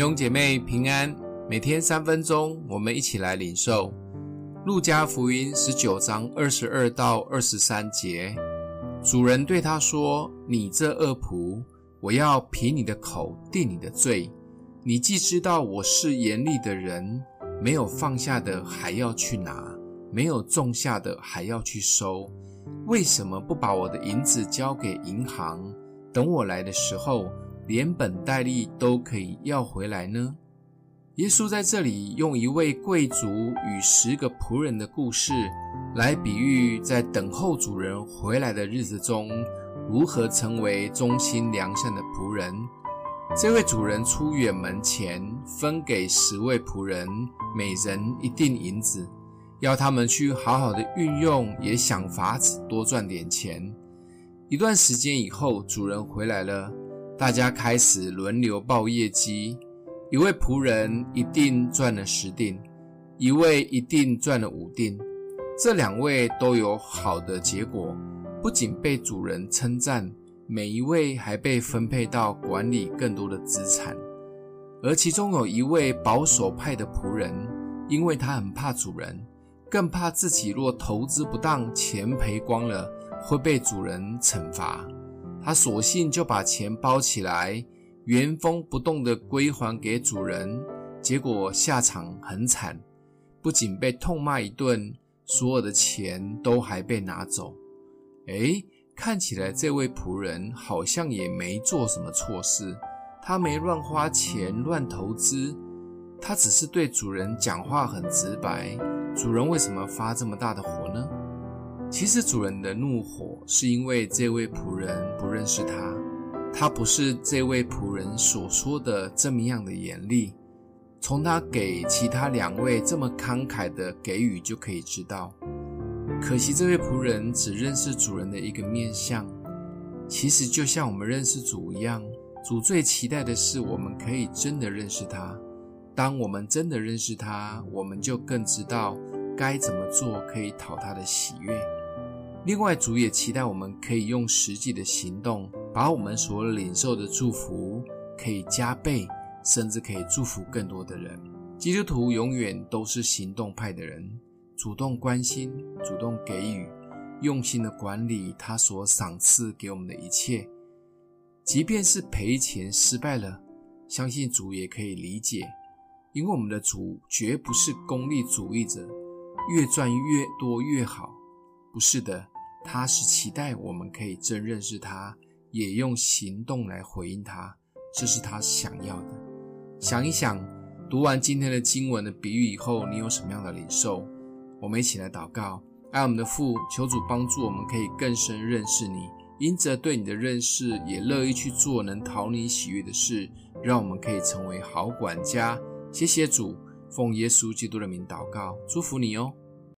弟兄姐妹平安，每天三分钟，我们一起来领受路加福音十九章二十二到二十三节。主人对他说：“你这恶仆，我要凭你的口定你的罪。你既知道我是严厉的人，没有放下的还要去拿，没有种下的还要去收，为什么不把我的银子交给银行，等我来的时候？”连本带利都可以要回来呢？耶稣在这里用一位贵族与十个仆人的故事，来比喻在等候主人回来的日子中，如何成为忠心良善的仆人。这位主人出远门前，分给十位仆人每人一锭银子，要他们去好好的运用，也想法子多赚点钱。一段时间以后，主人回来了。大家开始轮流报业绩，一位仆人一定赚了十锭，一位一定赚了五锭。这两位都有好的结果，不仅被主人称赞，每一位还被分配到管理更多的资产。而其中有一位保守派的仆人，因为他很怕主人，更怕自己若投资不当，钱赔光了，会被主人惩罚。他索性就把钱包起来，原封不动地归还给主人，结果下场很惨，不仅被痛骂一顿，所有的钱都还被拿走。诶，看起来这位仆人好像也没做什么错事，他没乱花钱、乱投资，他只是对主人讲话很直白。主人为什么发这么大的火呢？其实主人的怒火是因为这位仆人不认识他，他不是这位仆人所说的这么样的严厉。从他给其他两位这么慷慨的给予就可以知道。可惜这位仆人只认识主人的一个面相。其实就像我们认识主一样，主最期待的是我们可以真的认识他。当我们真的认识他，我们就更知道该怎么做可以讨他的喜悦。另外，主也期待我们可以用实际的行动，把我们所领受的祝福可以加倍，甚至可以祝福更多的人。基督徒永远都是行动派的人，主动关心，主动给予，用心的管理他所赏赐给我们的一切。即便是赔钱失败了，相信主也可以理解，因为我们的主绝不是功利主义者，越赚越多越好。不是的，他是期待我们可以真认识他，也用行动来回应他，这是他想要的。想一想，读完今天的经文的比喻以后，你有什么样的领受？我们一起来祷告，爱我们的父，求主帮助我们可以更深认识你，因着对你的认识，也乐意去做能讨你喜悦的事，让我们可以成为好管家。谢谢主，奉耶稣基督的名祷告，祝福你哦。